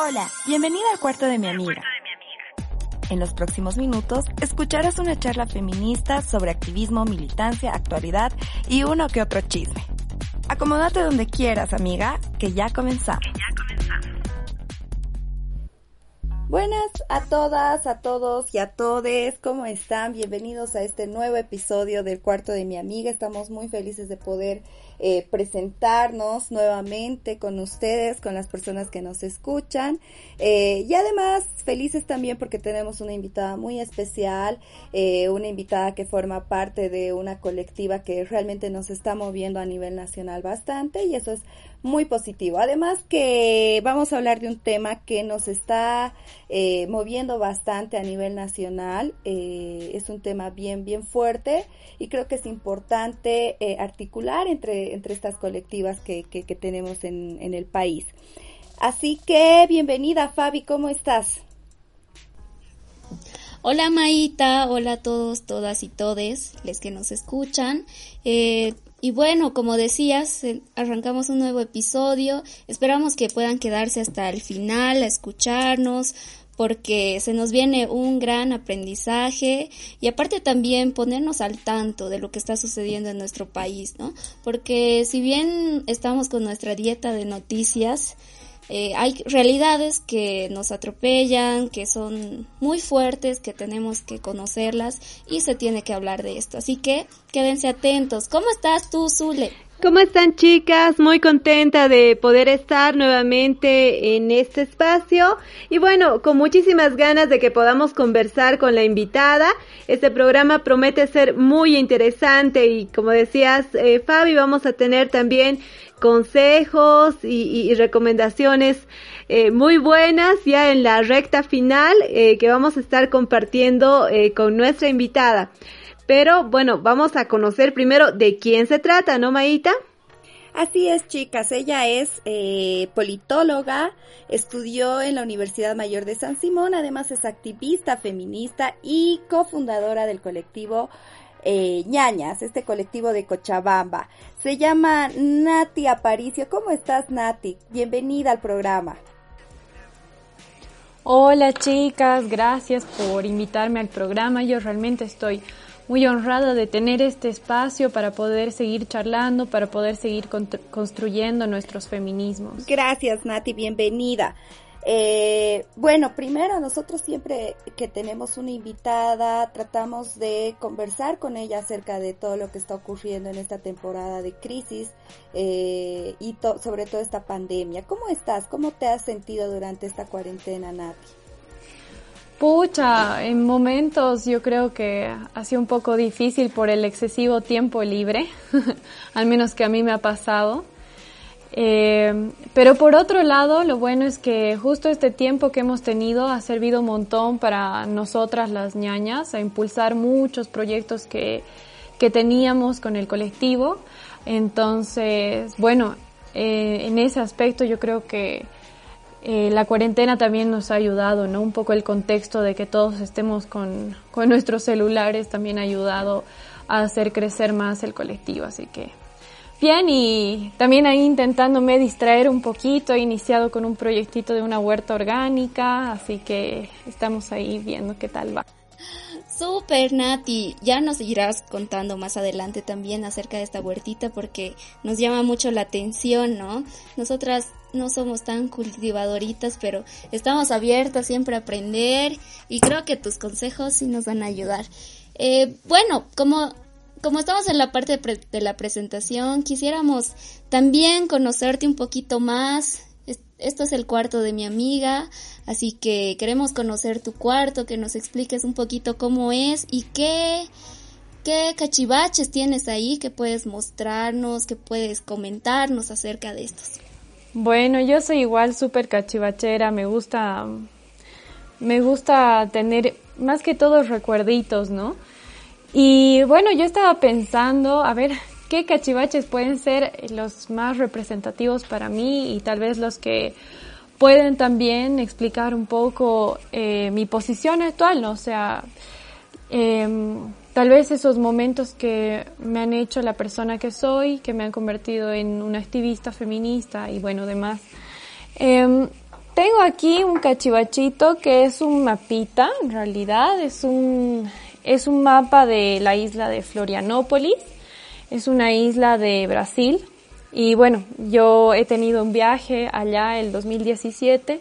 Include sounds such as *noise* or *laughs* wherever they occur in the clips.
Hola, bienvenida al cuarto de mi amiga. En los próximos minutos escucharás una charla feminista sobre activismo, militancia, actualidad y uno que otro chisme. Acomódate donde quieras, amiga, que ya comenzamos. Buenas a todas, a todos y a todes, ¿cómo están? Bienvenidos a este nuevo episodio del cuarto de mi amiga. Estamos muy felices de poder eh, presentarnos nuevamente con ustedes, con las personas que nos escuchan. Eh, y además felices también porque tenemos una invitada muy especial, eh, una invitada que forma parte de una colectiva que realmente nos está moviendo a nivel nacional bastante y eso es muy positivo. Además que vamos a hablar de un tema que nos está moviendo bastante a nivel nacional. es un tema bien, bien fuerte y creo que es importante articular entre entre, estas colectivas que, que, tenemos en, en el país. Así que bienvenida Fabi, ¿cómo estás? Hola Maita, hola a todos, todas y todes, les que nos escuchan. Eh, y bueno, como decías, eh, arrancamos un nuevo episodio. Esperamos que puedan quedarse hasta el final a escucharnos, porque se nos viene un gran aprendizaje y aparte también ponernos al tanto de lo que está sucediendo en nuestro país, ¿no? Porque si bien estamos con nuestra dieta de noticias, eh, hay realidades que nos atropellan, que son muy fuertes, que tenemos que conocerlas y se tiene que hablar de esto. Así que quédense atentos. ¿Cómo estás tú, Zule? ¿Cómo están chicas? Muy contenta de poder estar nuevamente en este espacio y bueno, con muchísimas ganas de que podamos conversar con la invitada. Este programa promete ser muy interesante y como decías eh, Fabi, vamos a tener también consejos y, recomendaciones eh, muy buenas ya en la recta final eh, que vamos a estar compartiendo eh, con nuestra invitada. Pero bueno, vamos a conocer primero de quién se trata, ¿no, Maíta? Así es, chicas. Ella es eh, politóloga, estudió en la Universidad Mayor de San Simón, además es activista feminista y cofundadora del colectivo eh, ñañas, este colectivo de Cochabamba. Se llama Nati Aparicio. ¿Cómo estás, Nati? Bienvenida al programa. Hola chicas, gracias por invitarme al programa. Yo realmente estoy muy honrada de tener este espacio para poder seguir charlando, para poder seguir construyendo nuestros feminismos. Gracias, Nati, bienvenida. Eh, bueno, primero nosotros siempre que tenemos una invitada tratamos de conversar con ella acerca de todo lo que está ocurriendo en esta temporada de crisis eh, y sobre todo esta pandemia. ¿Cómo estás? ¿Cómo te has sentido durante esta cuarentena, Nati? Pucha, en momentos yo creo que ha un poco difícil por el excesivo tiempo libre, *laughs* al menos que a mí me ha pasado. Eh, pero por otro lado, lo bueno es que justo este tiempo que hemos tenido ha servido un montón para nosotras las ñañas a impulsar muchos proyectos que, que teníamos con el colectivo. Entonces, bueno, eh, en ese aspecto yo creo que eh, la cuarentena también nos ha ayudado, ¿no? Un poco el contexto de que todos estemos con, con nuestros celulares también ha ayudado a hacer crecer más el colectivo, así que bien y también ahí intentándome distraer un poquito, he iniciado con un proyectito de una huerta orgánica, así que estamos ahí viendo qué tal va. Super Nati, ya nos irás contando más adelante también acerca de esta huertita porque nos llama mucho la atención, ¿no? Nosotras no somos tan cultivadoritas, pero estamos abiertas siempre a aprender y creo que tus consejos sí nos van a ayudar. Eh, bueno, como, como estamos en la parte de la presentación, quisiéramos también conocerte un poquito más, esto es el cuarto de mi amiga, así que queremos conocer tu cuarto, que nos expliques un poquito cómo es y qué, qué cachivaches tienes ahí que puedes mostrarnos, que puedes comentarnos acerca de estos. Bueno, yo soy igual súper cachivachera, me gusta, me gusta tener más que todo recuerditos, ¿no? Y bueno, yo estaba pensando, a ver, qué cachivaches pueden ser los más representativos para mí y tal vez los que pueden también explicar un poco eh, mi posición actual, ¿no? O sea, em, tal vez esos momentos que me han hecho la persona que soy, que me han convertido en una activista feminista y bueno, demás. Em, tengo aquí un cachivachito que es un mapita, en realidad, es un, es un mapa de la isla de Florianópolis, es una isla de Brasil, y bueno, yo he tenido un viaje allá el 2017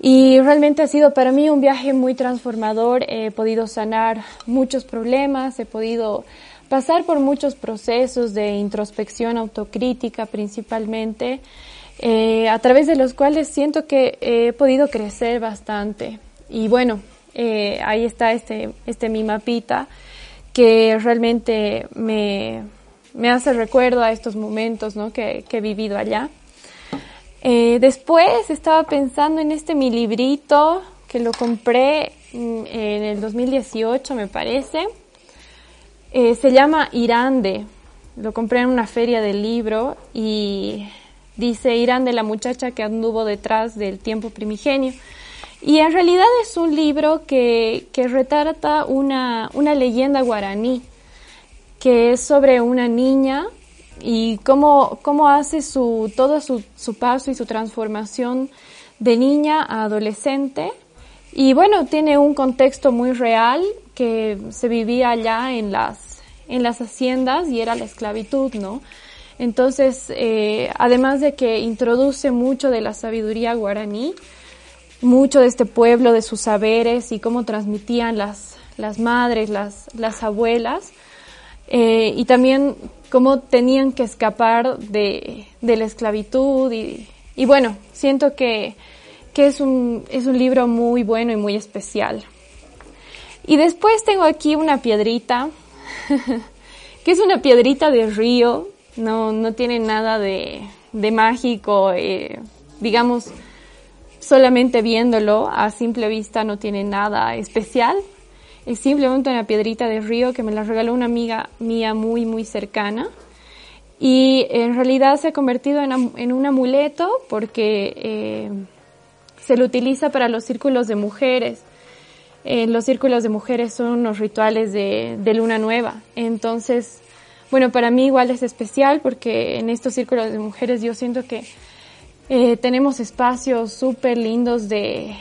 y realmente ha sido para mí un viaje muy transformador. He podido sanar muchos problemas, he podido pasar por muchos procesos de introspección autocrítica principalmente, eh, a través de los cuales siento que he podido crecer bastante. Y bueno, eh, ahí está este, este mi mapita que realmente me, me hace recuerdo a estos momentos ¿no? que, que he vivido allá. Eh, después estaba pensando en este mi librito que lo compré mm, en el 2018 me parece. Eh, se llama Irande. Lo compré en una feria del libro y dice Irande, la muchacha que anduvo detrás del tiempo primigenio. Y en realidad es un libro que, retrata una, una leyenda guaraní que es sobre una niña y cómo, cómo hace su, todo su, su paso y su transformación de niña a adolescente. Y bueno, tiene un contexto muy real que se vivía allá en las, en las haciendas y era la esclavitud, ¿no? Entonces, eh, además de que introduce mucho de la sabiduría guaraní, mucho de este pueblo, de sus saberes y cómo transmitían las, las madres, las, las abuelas, eh, y también cómo tenían que escapar de, de la esclavitud y, y, bueno, siento que, que es, un, es un libro muy bueno y muy especial. Y después tengo aquí una piedrita, *laughs* que es una piedrita de río, no, no tiene nada de, de mágico, eh, digamos, solamente viéndolo a simple vista no tiene nada especial, es simplemente una piedrita de río que me la regaló una amiga mía muy, muy cercana. Y en realidad se ha convertido en, un amuleto porque eh, se lo utiliza para los círculos de mujeres. Eh, los círculos de mujeres son unos rituales de, luna nueva. Entonces, bueno, para mí igual es especial porque en estos círculos de mujeres yo siento que eh, tenemos espacios súper lindos de,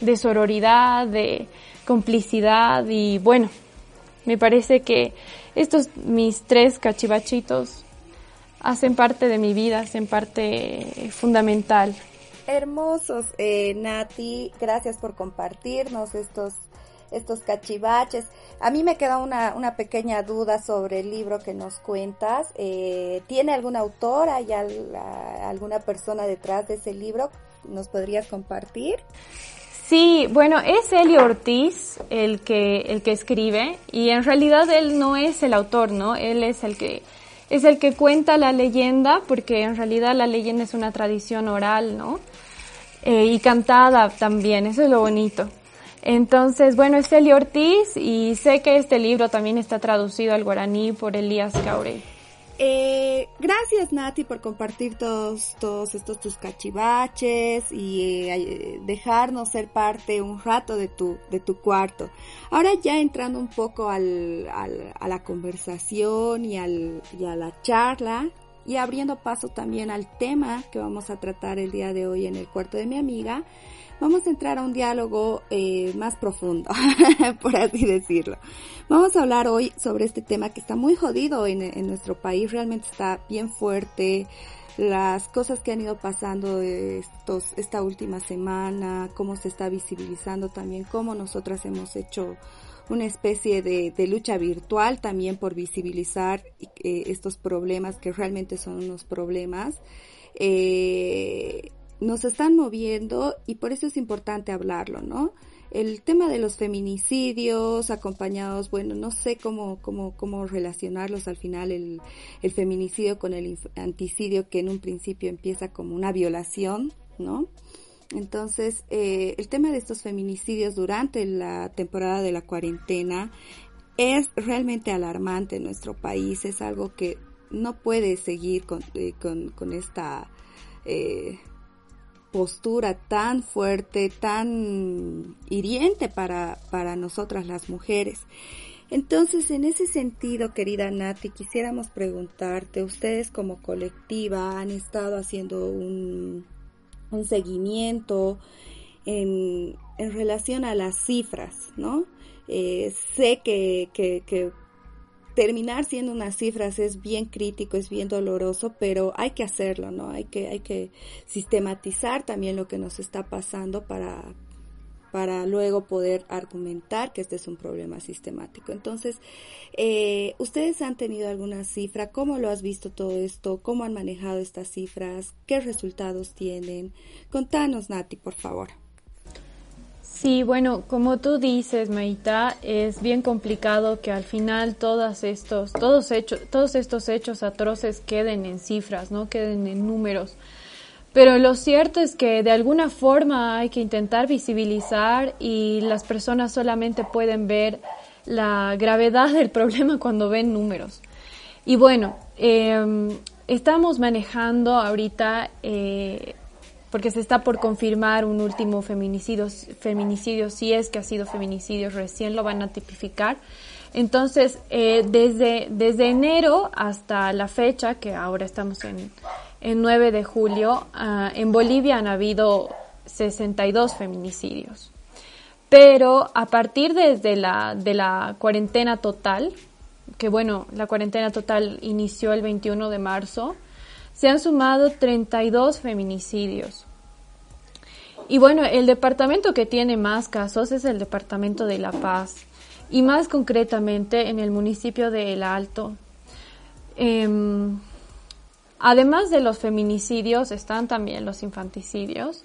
de sororidad, de, complicidad y bueno, me parece que estos mis tres cachivachitos hacen parte de mi vida, hacen parte fundamental. Hermosos, eh, Nati, gracias por compartirnos estos estos cachivaches. A mí me queda una, una pequeña duda sobre el libro que nos cuentas. Eh, ¿Tiene algún autor? ¿Hay alguna persona detrás de ese libro? ¿Nos podrías compartir? Sí, bueno, es Elio Ortiz el que, el que escribe y en realidad él no es el autor, ¿no? Él es el que, es el que cuenta la leyenda porque en realidad la leyenda es una tradición oral, ¿no? Eh, y cantada también, eso es lo bonito. Entonces, bueno, es Elio Ortiz y sé que este libro también está traducido al guaraní por Elías Caure. Eh, gracias Nati por compartir todos, todos estos tus cachivaches y eh, dejarnos ser parte un rato de tu, de tu cuarto. Ahora ya entrando un poco al, al, a la conversación y, al, y a la charla y abriendo paso también al tema que vamos a tratar el día de hoy en el cuarto de mi amiga vamos a entrar a un diálogo eh, más profundo, *laughs* por así decirlo. Vamos a hablar hoy sobre este tema que está muy jodido en, nuestro país, realmente está bien fuerte las cosas que han ido pasando estos, esta última semana, cómo se está visibilizando también, cómo nosotras hemos hecho una especie de, lucha virtual también por visibilizar eh, estos problemas que realmente son unos problemas. Eh, nos están moviendo y por eso es importante hablarlo, ¿no? El tema de los feminicidios acompañados, bueno, no sé cómo, cómo, cómo relacionarlos al final, el, el feminicidio con el anticidio que en un principio empieza como una violación, ¿no? Entonces, eh, el tema de estos feminicidios durante la temporada de la cuarentena es realmente alarmante en nuestro país, es algo que no puede seguir con, eh, con, con esta eh, postura tan fuerte, tan hiriente para, para nosotras las mujeres. Entonces, en ese sentido, querida Nati, quisiéramos preguntarte, ustedes como colectiva han estado haciendo un, un seguimiento en, en relación a las cifras, ¿no? Eh, sé que, que, que terminar siendo unas cifras es bien crítico, es bien doloroso, pero hay que hacerlo, ¿no? Hay que, hay que sistematizar también lo que nos está pasando para, para luego poder argumentar que este es un problema sistemático. Entonces, eh, ¿ustedes han tenido alguna cifra? ¿Cómo lo has visto todo esto? ¿Cómo han manejado estas cifras? ¿Qué resultados tienen? Contanos, Nati, por favor. Sí, bueno, como tú dices, Maita, es bien complicado que al final todos estos, todos hechos, todos estos hechos atroces queden en cifras, no queden en números. Pero lo cierto es que de alguna forma hay que intentar visibilizar y las personas solamente pueden ver la gravedad del problema cuando ven números. Y bueno, em, estamos manejando ahorita eh, porque se está por confirmar un último feminicidio, feminicidio, si es que ha sido feminicidio, recién lo van a tipificar. Entonces, eh, desde, desde enero hasta la fecha, que ahora estamos en, en 9 de julio, ah, en Bolivia han habido 62 feminicidios. Pero a partir desde la, de la cuarentena total, que bueno, la cuarentena total inició el 21 de marzo, se han sumado 32 feminicidios. Y bueno, el departamento que tiene más casos es el departamento de La Paz y más concretamente en el municipio de El Alto. Em, además de los feminicidios están también los infanticidios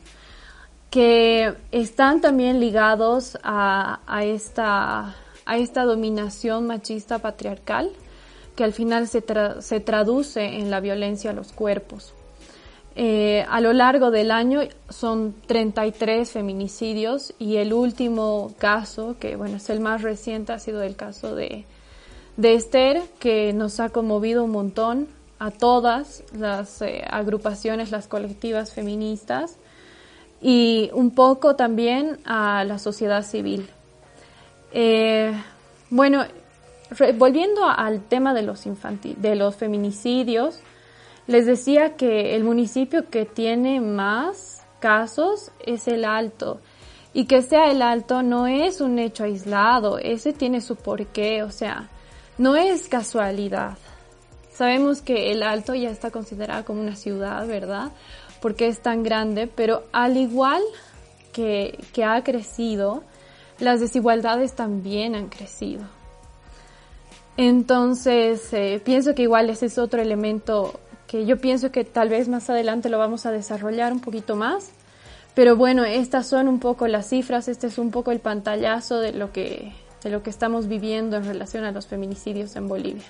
que están también ligados a, a, esta, a esta dominación machista patriarcal que al final se, se traduce en la violencia a los cuerpos. Eh, a lo largo del año son 33 feminicidios y el último caso, que bueno, es el más reciente, ha sido el caso de, de Esther, que nos ha conmovido un montón a todas las eh, agrupaciones, las colectivas feministas y un poco también a la sociedad civil. Eh, bueno, volviendo al tema de los, de los feminicidios, les decía que el municipio que tiene más casos es el Alto. Y que sea el Alto no es un hecho aislado, ese tiene su porqué, o sea, no es casualidad. Sabemos que el Alto ya está considerado como una ciudad, ¿verdad? Porque es tan grande, pero al igual que, que ha crecido, las desigualdades también han crecido. Entonces, eh, pienso que igual ese es otro elemento que yo pienso que tal vez más adelante lo vamos a desarrollar un poquito más. Pero bueno, estas son un poco las cifras, este es un poco el pantallazo de lo que, de lo que estamos viviendo en relación a los feminicidios en Bolivia.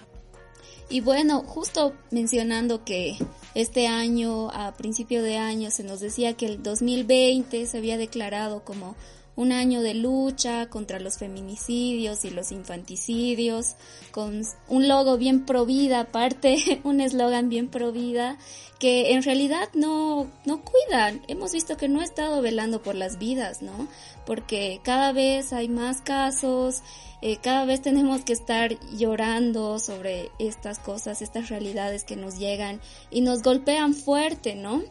Y bueno, justo mencionando que este año, a principio de año, se nos decía que el 2020 se había declarado como un año de lucha contra los feminicidios y los infanticidios, con un logo bien pro vida, aparte, *laughs* un eslogan bien pro vida, que en realidad no, no cuidan. Hemos visto que no ha estado velando por las vidas, ¿no? Porque cada vez hay más casos, eh, cada vez tenemos que estar llorando sobre estas cosas, estas realidades que nos llegan y nos golpean fuerte, ¿no?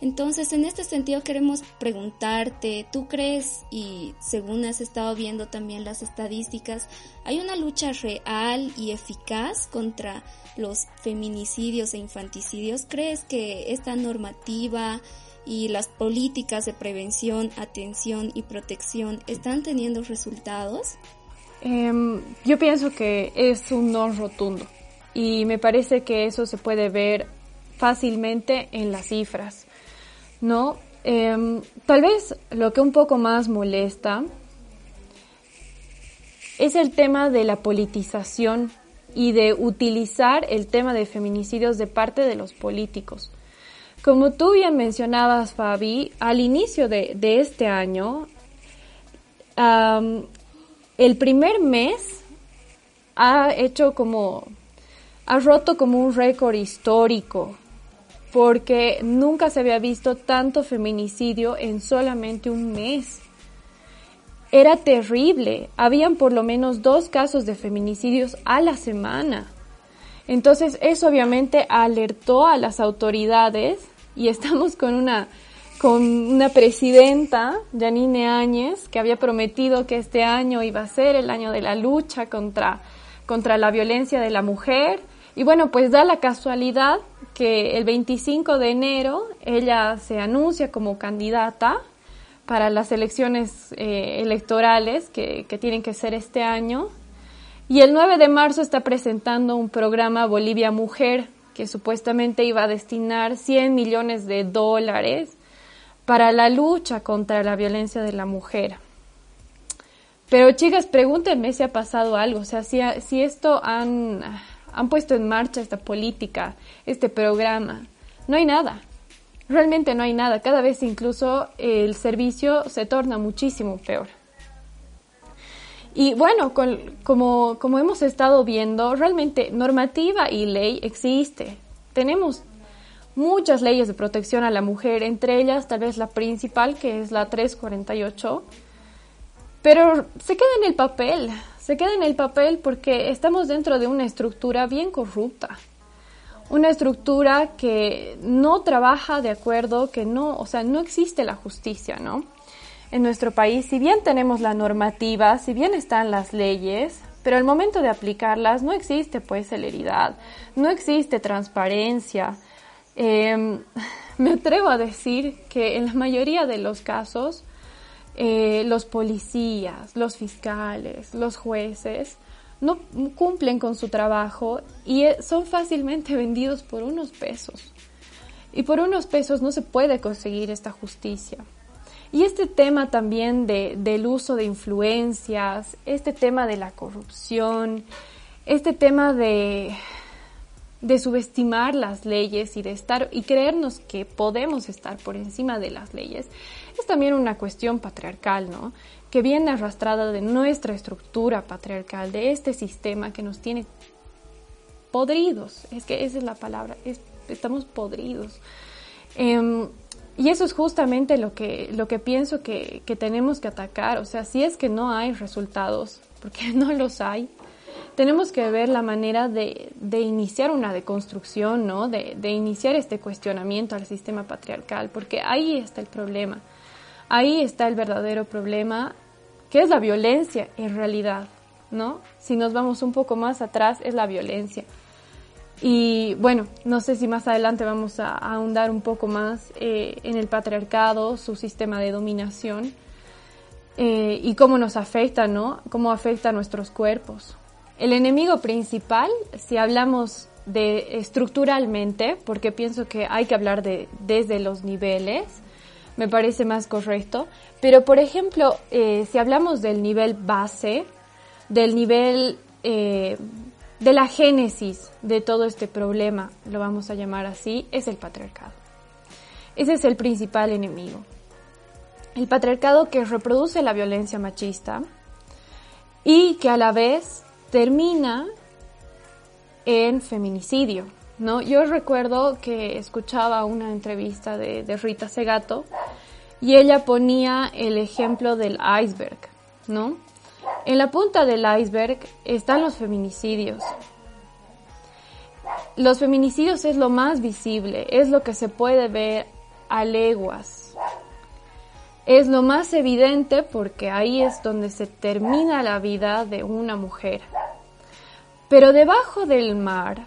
Entonces, en este sentido queremos preguntarte, ¿tú crees, y según has estado viendo también las estadísticas, hay una lucha real y eficaz contra los feminicidios e infanticidios? ¿Crees que esta normativa y las políticas de prevención, atención y protección están teniendo resultados? Em, yo pienso que es un no rotundo y me parece que eso se puede ver fácilmente en las cifras, ¿no? Em, tal vez lo que un poco más molesta es el tema de la politización y de utilizar el tema de feminicidios de parte de los políticos. Como tú bien mencionabas, Fabi, al inicio de, este año, el primer mes ha hecho como, ha roto como un récord histórico, porque nunca se había visto tanto feminicidio en solamente un mes. Era terrible, habían por lo menos dos casos de feminicidios a la semana. Entonces eso obviamente alertó a las autoridades y estamos con una con una presidenta, Janine Áñez, que había prometido que este año iba a ser el año de la lucha contra, contra la violencia de la mujer. Y bueno, pues da la casualidad que el 25 de enero ella se anuncia como candidata para las elecciones eh, electorales que, que tienen que ser este año. Y el 9 de marzo está presentando un programa Bolivia Mujer que supuestamente iba a destinar 100 millones de dólares para la lucha contra la violencia de la mujer. Pero chicas, pregúntenme si ha pasado algo, o sea, si, si esto han, han puesto en marcha esta política, este programa. No hay nada, realmente no hay nada. Cada vez incluso el servicio se torna muchísimo peor. Y bueno, como, como hemos estado viendo, realmente normativa y ley existe. Tenemos muchas leyes de protección a la mujer, entre ellas tal vez la principal, que es la 348, pero se queda en el papel, se queda en el papel porque estamos dentro de una estructura bien corrupta, una estructura que no trabaja de acuerdo, que no, o sea, no existe la justicia, ¿no? En nuestro país, si bien tenemos la normativa, si bien están las leyes, pero al momento de aplicarlas no existe pues celeridad, no existe transparencia, eh, me atrevo a decir que en la mayoría de los casos, eh, los policías, los fiscales, los jueces, no cumplen con su trabajo y eh, son fácilmente vendidos por unos pesos. Y por unos pesos no se puede conseguir esta justicia. Y este tema también de, del uso de influencias, este tema de la corrupción, este tema de, de subestimar las leyes y de estar y creernos que podemos estar por encima de las leyes es también una cuestión patriarcal, ¿no? Que viene arrastrada de nuestra estructura patriarcal, de este sistema que nos tiene podridos. Es que esa es la palabra, estamos podridos. Em, y eso es justamente lo que, lo que pienso que, que tenemos que atacar. O sea, si es que no hay resultados, porque *laughs* no los hay, tenemos que ver la manera de, de iniciar una deconstrucción, ¿no? De, de, iniciar este cuestionamiento al sistema patriarcal, porque ahí está el problema. Ahí está el verdadero problema, que es la violencia en realidad, ¿no? Si nos vamos un poco más atrás, es la violencia. Y bueno, no sé si más adelante vamos a, ahondar un poco más eh, en el patriarcado, su sistema de dominación eh, y cómo nos afecta, ¿no? Cómo afecta a nuestros cuerpos. El enemigo principal, si hablamos de estructuralmente, porque pienso que hay que hablar de desde los niveles, me parece más correcto. Pero por ejemplo, eh, si hablamos del nivel base, del nivel eh, de la génesis de todo este problema, lo vamos a llamar así, es el patriarcado. Ese es el principal enemigo. El patriarcado que reproduce la violencia machista y que a la vez termina en feminicidio. ¿no? Yo recuerdo que escuchaba una entrevista de, de, Rita Segato y ella ponía el ejemplo del iceberg, ¿no? En la punta del iceberg están los feminicidios. Los feminicidios es lo más visible, es lo que se puede ver a leguas. Es lo más evidente porque ahí es donde se termina la vida de una mujer. Pero debajo del mar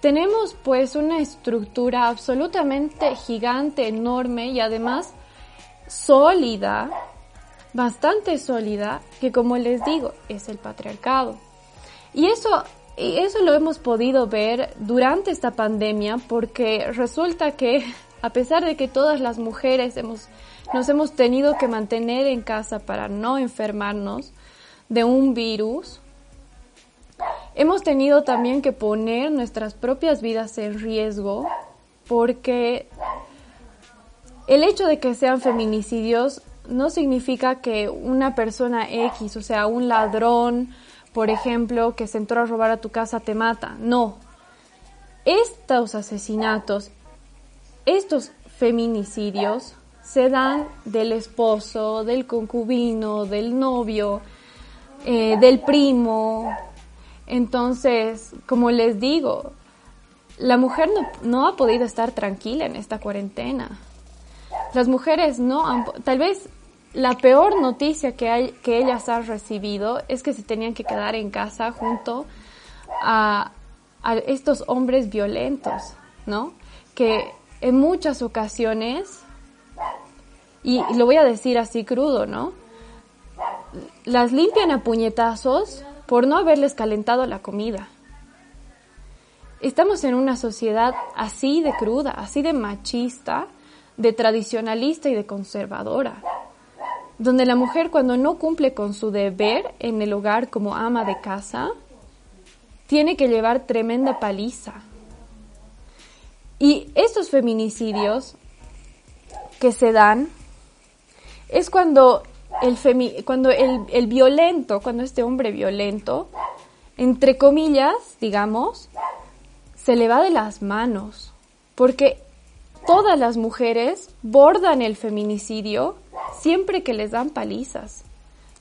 tenemos pues una estructura absolutamente gigante, enorme y además sólida, bastante sólida, que como les digo, es el patriarcado. Y eso, eso lo hemos podido ver durante esta pandemia porque resulta que *laughs* a pesar de que todas las mujeres hemos, nos hemos tenido que mantener en casa para no enfermarnos de un virus, Hemos tenido también que poner nuestras propias vidas en riesgo porque el hecho de que sean feminicidios no significa que una persona X, o sea, un ladrón, por ejemplo, que se entró a robar a tu casa te mata. No. Estos asesinatos, estos feminicidios se dan del esposo, del concubino, del novio, eh, del primo, entonces, como les digo, la mujer no, ha podido estar tranquila en esta cuarentena. las mujeres no han, tal vez la peor noticia que, hay, que ellas han recibido es que se tenían que quedar en casa junto a, a estos hombres violentos, ¿no? Que en muchas ocasiones, y lo voy a decir así crudo, ¿no? Las limpian a puñetazos por no haberles calentado la comida. Estamos en una sociedad así de cruda, así de machista, de tradicionalista y de conservadora, donde la mujer cuando no cumple con su deber en el hogar como ama de casa, tiene que llevar tremenda paliza. Y estos feminicidios que se dan es cuando el, cuando el, el violento, cuando este hombre violento, entre comillas, digamos, se le va de las manos, porque todas las mujeres bordan el feminicidio siempre que les dan palizas.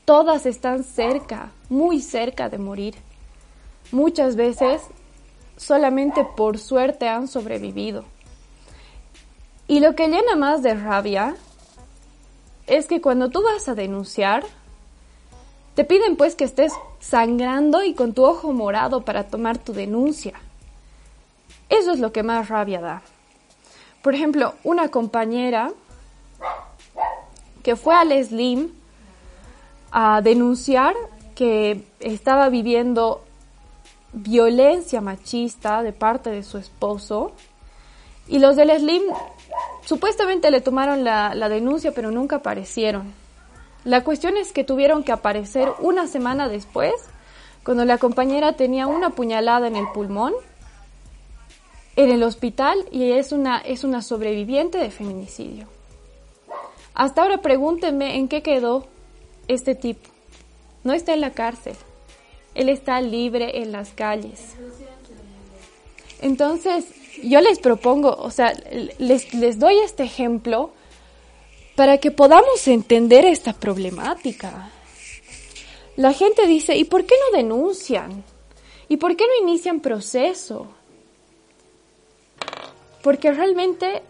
Todas están cerca, muy cerca de morir. Muchas veces solamente por suerte han sobrevivido. Y lo que llena más de rabia es que cuando tú vas a denunciar, te piden pues que estés sangrando y con tu ojo morado para tomar tu denuncia. Eso es lo que más rabia da. Por ejemplo, una compañera que fue al Slim a denunciar que estaba viviendo violencia machista de parte de su esposo y los del Slim supuestamente le tomaron la, denuncia pero nunca aparecieron. La cuestión es que tuvieron que aparecer una semana después cuando la compañera tenía una puñalada en el pulmón en el hospital y es una, es una sobreviviente de feminicidio. Hasta ahora pregúntenme en qué quedó este tipo. No está en la cárcel. Él está libre en las calles. Entonces, yo les propongo, o sea, les, les doy este ejemplo para que podamos entender esta problemática. La gente dice, ¿y por qué no denuncian? ¿Y por qué no inician proceso? porque realmente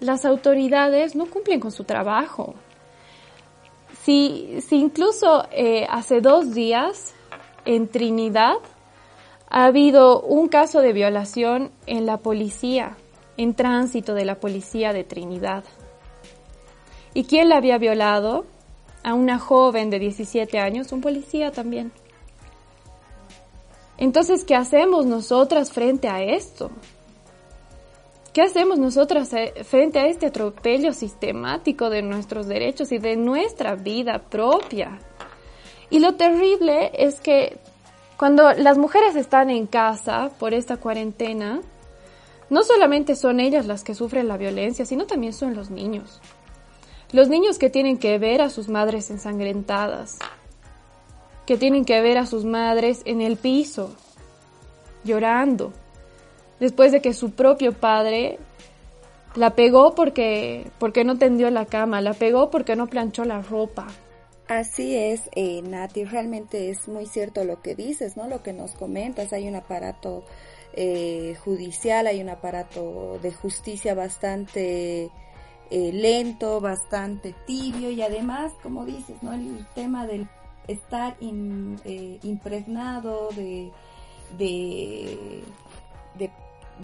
las autoridades no cumplen con su trabajo. Si, incluso eh, hace dos días en Trinidad ha habido un caso de violación en la policía, en tránsito de la policía de Trinidad. ¿Y quién la había violado? A una joven de 17 años, un policía también. Entonces, ¿qué hacemos nosotras frente a esto? ¿Qué hacemos nosotras eh, frente a este atropello sistemático de nuestros derechos y de nuestra vida propia? Y lo terrible es que cuando las mujeres están en casa por esta cuarentena, no solamente son ellas las que sufren la violencia, sino también son los niños. Los niños que tienen que ver a sus madres ensangrentadas, que tienen que ver a sus madres en el piso, llorando, después de que su propio padre la pegó porque, porque no tendió la cama, la pegó porque no planchó la ropa. Así es, eh, Nati, realmente es muy cierto lo que dices, ¿no? Lo que nos comentas, hay un aparato eh, judicial, hay un aparato de justicia bastante eh, lento, bastante tibio y además, como dices, ¿no? El tema del estar eh, impregnado de, de, de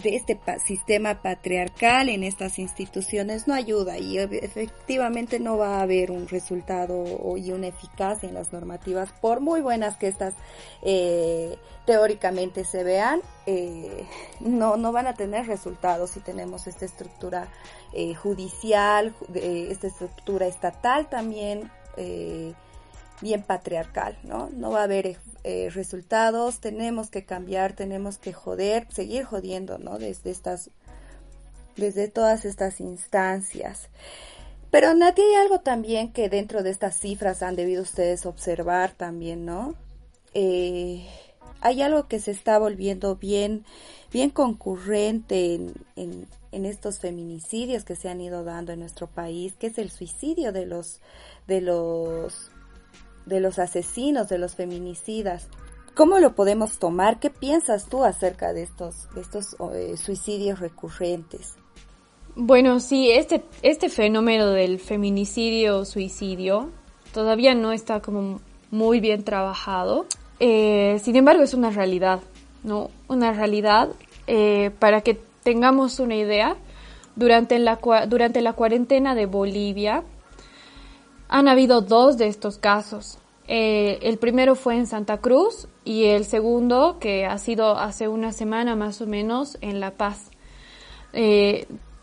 de este sistema patriarcal en estas instituciones no ayuda y efectivamente no va a haber un resultado y una eficacia en las normativas por muy buenas que estas eh, teóricamente se vean eh, no no van a tener resultados si tenemos esta estructura eh, judicial esta estructura estatal también bien patriarcal no no va a haber eh, resultados, tenemos que cambiar, tenemos que joder, seguir jodiendo, ¿no? Desde estas, desde todas estas instancias. Pero Nati, hay algo también que dentro de estas cifras han debido ustedes observar también, ¿no? Eh, hay algo que se está volviendo bien, bien concurrente en, en, en, estos feminicidios que se han ido dando en nuestro país, que es el suicidio de los, de los de los asesinos, de los feminicidas. ¿Cómo lo podemos tomar? ¿Qué piensas tú acerca de estos, estos eh, suicidios recurrentes? Bueno, sí, este, este fenómeno del feminicidio, suicidio, todavía no está como muy bien trabajado. Eh, sin embargo, es una realidad, ¿no? Una realidad eh, para que tengamos una idea. Durante la, durante la cuarentena de Bolivia han habido dos de estos casos. Eh, el primero fue en Santa Cruz y el segundo, que ha sido hace una semana más o menos, en La Paz.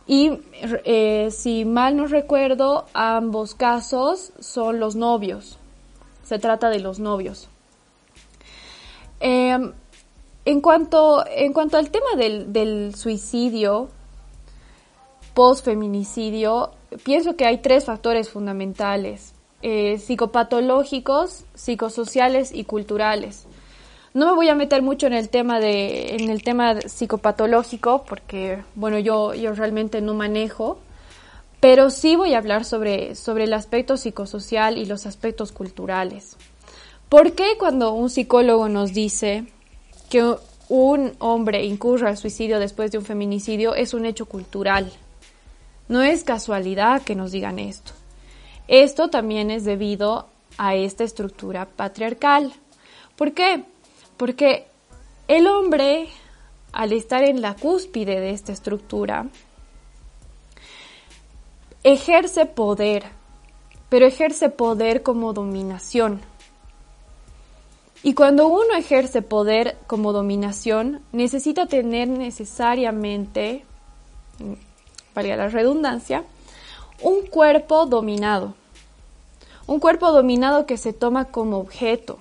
y si mal no recuerdo, ambos casos son los novios, se trata de los novios. Em, en, cuanto, en cuanto al tema del, del suicidio, post-feminicidio, pienso que hay tres factores fundamentales, eh, psicopatológicos, psicosociales y culturales. No me voy a meter mucho en el tema de, en el tema psicopatológico, porque, bueno, yo, yo realmente no manejo, pero sí voy a hablar sobre, sobre el aspecto psicosocial y los aspectos culturales. ¿Por qué cuando un psicólogo nos dice que un hombre incurra al suicidio después de un feminicidio es un hecho cultural? No es casualidad que nos digan esto. Esto también es debido a esta estructura patriarcal. ¿Por qué? Porque el hombre, al estar en la cúspide de esta estructura, ejerce poder, pero ejerce poder como dominación. Y cuando uno ejerce poder como dominación, necesita tener necesariamente, valga la redundancia, un cuerpo dominado. Un cuerpo dominado que se toma como objeto,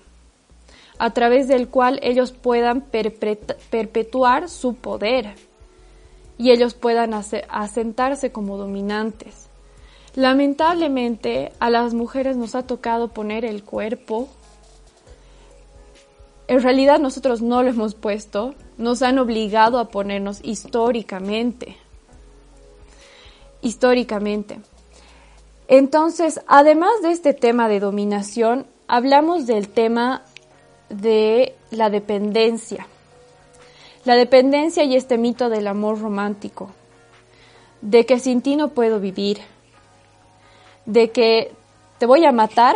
a través del cual ellos puedan perpetuar su poder y ellos puedan asentarse como dominantes. Lamentablemente a las mujeres nos ha tocado poner el cuerpo. En realidad nosotros no lo hemos puesto, nos han obligado a ponernos históricamente. Históricamente. Entonces, además de este tema de dominación, hablamos del tema de la dependencia. La dependencia y este mito del amor romántico, de que sin ti no puedo vivir, de que te voy a matar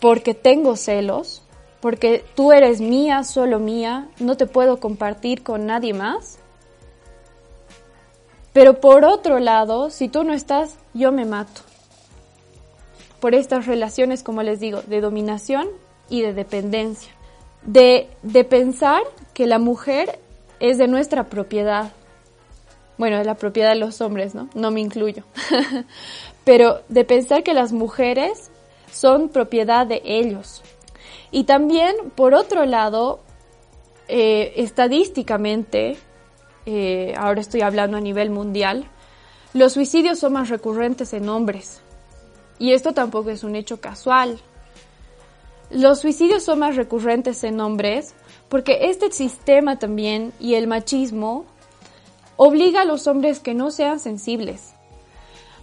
porque tengo celos, porque tú eres mía, solo mía, no te puedo compartir con nadie más. Pero por otro lado, si tú no estás, yo me mato. Por estas relaciones, como les digo, de dominación y de dependencia. De, de pensar que la mujer es de nuestra propiedad, bueno, es la propiedad de los hombres, ¿no? No me incluyo. *laughs* Pero de pensar que las mujeres son propiedad de ellos. Y también, por otro lado, eh, estadísticamente, eh, ahora estoy hablando a nivel mundial, los suicidios son más recurrentes en hombres. Y esto tampoco es un hecho casual. Los suicidios son más recurrentes en hombres porque este sistema también y el machismo obliga a los hombres que no sean sensibles.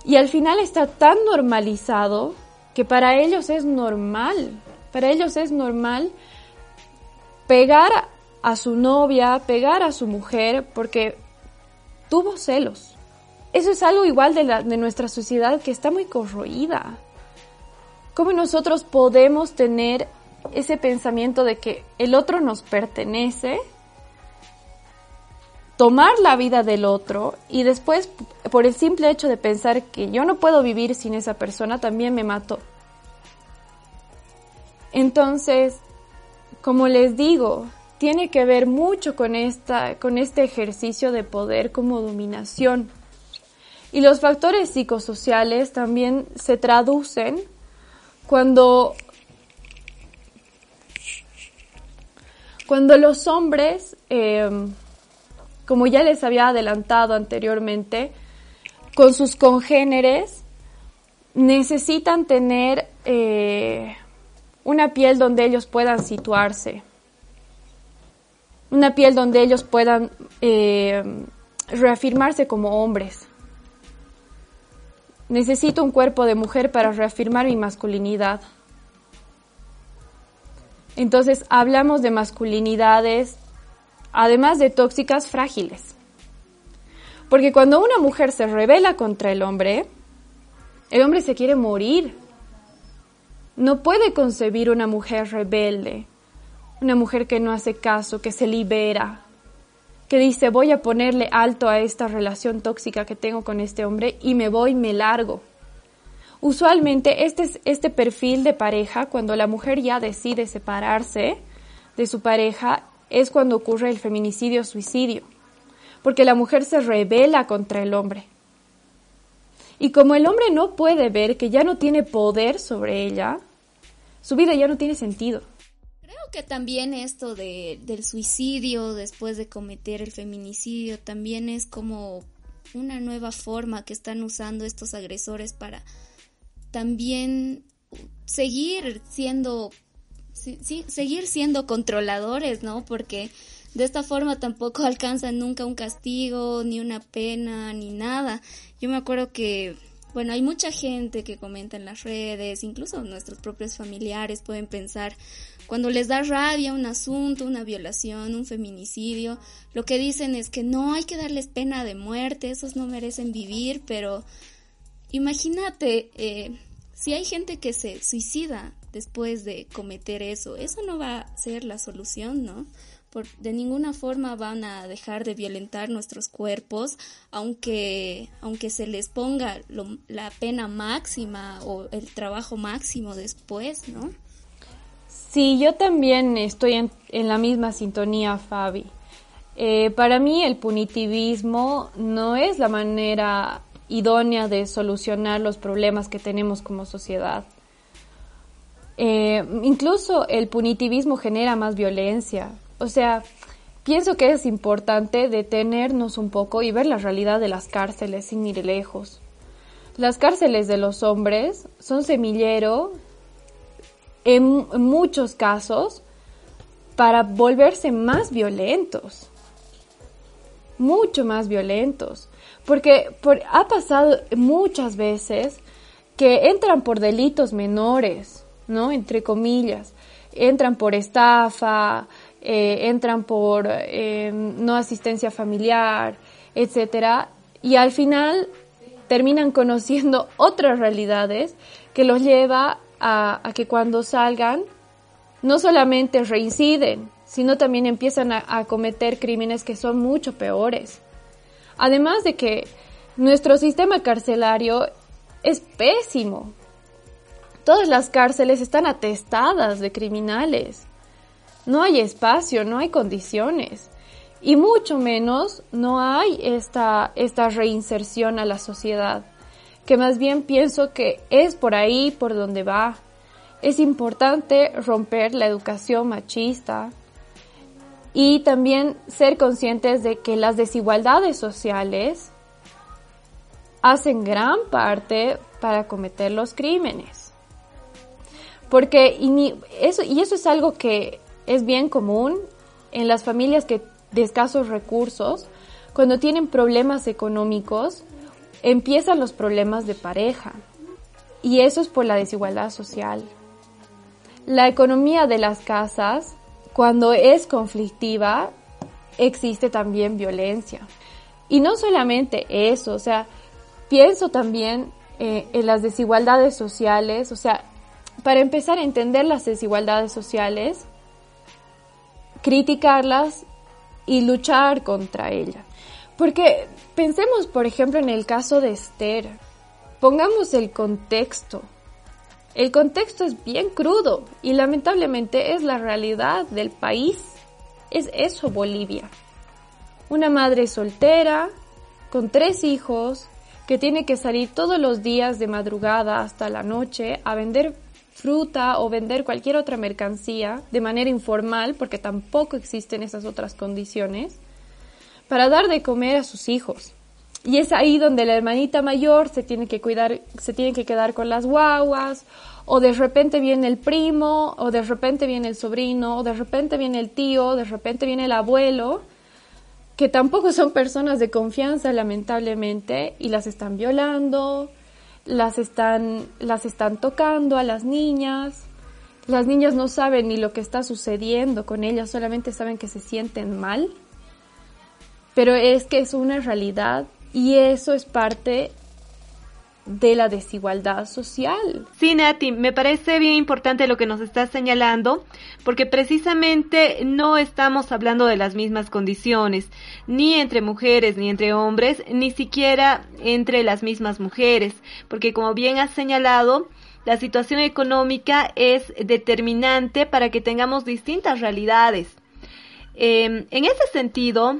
Y al final está tan normalizado que para ellos es normal, para ellos es normal pegar a su novia, pegar a su mujer, porque tuvo celos. Eso es algo igual de, la, de nuestra sociedad que está muy corroída. ¿Cómo nosotros podemos tener ese pensamiento de que el otro nos pertenece tomar la vida del otro y después, por el simple hecho de pensar que yo no puedo vivir sin esa persona, también me mato. Entonces, como les digo, tiene que ver mucho con, esta, con este ejercicio de poder como dominación. Y los factores psicosociales también se traducen cuando, cuando los hombres eh, como ya les había adelantado anteriormente, con sus congéneres necesitan tener eh, una piel donde ellos puedan situarse, una piel donde ellos puedan eh, reafirmarse como hombres. Necesito un cuerpo de mujer para reafirmar mi masculinidad. Entonces hablamos de masculinidades además de tóxicas frágiles. Porque cuando una mujer se revela contra el hombre, el hombre se quiere morir. No puede concebir una mujer rebelde, una mujer que no hace caso, que se libera, que dice voy a ponerle alto a esta relación tóxica que tengo con este hombre y me voy, me largo. Usualmente este es este perfil de pareja, cuando la mujer ya decide separarse de su pareja, es cuando ocurre el feminicidio suicidio, porque la mujer se revela contra el hombre. Y como el hombre no puede ver que ya no tiene poder sobre ella, su vida ya no tiene sentido que también esto de, del suicidio después de cometer el feminicidio también es como una nueva forma que están usando estos agresores para también seguir siendo seguir siendo controladores, ¿no? Porque de esta forma tampoco *laughs* alcanzan nunca un castigo, ni una pena, ni nada. Yo me acuerdo que bueno, hay mucha gente que comenta en las redes, incluso nuestros propios familiares pueden pensar, cuando les da rabia un asunto, una violación, un feminicidio, lo que dicen es que no hay que darles pena de muerte, esos no merecen vivir, pero imagínate, eh, si hay gente que se suicida después de cometer eso, eso no va a ser la solución, ¿no? de ninguna forma van a dejar de violentar nuestros cuerpos, aunque, aunque se les ponga la pena máxima o el trabajo máximo después, ¿no? Sí, yo también estoy en, la misma sintonía, Fabi. Eh, para mí el punitivismo no es la manera idónea de solucionar los problemas que tenemos como sociedad. Eh, incluso el punitivismo genera más violencia. O sea, pienso que es importante detenernos un poco y ver la realidad de las cárceles sin ir lejos. Las cárceles de los hombres son semillero en muchos casos para volverse más violentos, mucho más violentos, porque ha pasado muchas veces que entran por delitos menores, ¿no? Entre comillas, entran por estafa, eh, entran por eh, no asistencia familiar, etcétera, y al final terminan conociendo *laughs* otras realidades que los lleva a, que cuando salgan no solamente reinciden, sino también empiezan a, cometer crímenes que son mucho peores. Además de que nuestro sistema carcelario es pésimo. Todas las cárceles están atestadas de criminales no hay espacio, no hay condiciones y mucho menos no hay esta, esta reinserción a la sociedad, que más bien pienso que es por ahí por donde va. Es importante romper la educación machista y también ser conscientes de que las desigualdades sociales hacen gran parte para cometer los crímenes. Porque y eso, y eso es algo que es bien común en las familias que de escasos recursos, cuando tienen problemas económicos, empiezan los problemas de pareja. Y eso es por la desigualdad social. La economía de las casas, cuando es conflictiva, existe también violencia. Y no solamente eso, o sea, pienso también eh, en las desigualdades sociales, o sea, para empezar a entender las desigualdades sociales, criticarlas y luchar contra ellas. Porque pensemos, por ejemplo, en el caso de Esther. Pongamos el contexto. El contexto es bien crudo y lamentablemente es la realidad del país. Es eso Bolivia. Una madre soltera, con tres hijos, que tiene que salir todos los días de madrugada hasta la noche a vender fruta o vender cualquier otra mercancía de manera informal, porque tampoco existen esas otras condiciones, para dar de comer a sus hijos. Y es ahí donde la hermanita mayor se tiene que cuidar, se tiene que quedar con las guaguas, o de repente viene el primo, o de repente viene el sobrino, o de repente viene el tío, de repente viene el abuelo, que tampoco son personas de confianza, lamentablemente, y las están violando, las están, las están tocando a las niñas. Las niñas no saben ni lo que está sucediendo con ellas, solamente saben que se sienten mal. Pero es que es una realidad y eso es parte de la desigualdad social. Sí, Nati, me parece bien importante lo que nos estás señalando, porque precisamente no estamos hablando de las mismas condiciones, ni entre mujeres, ni entre hombres, ni siquiera entre las mismas mujeres, porque como bien has señalado, la situación económica es determinante para que tengamos distintas realidades. Em, en ese sentido,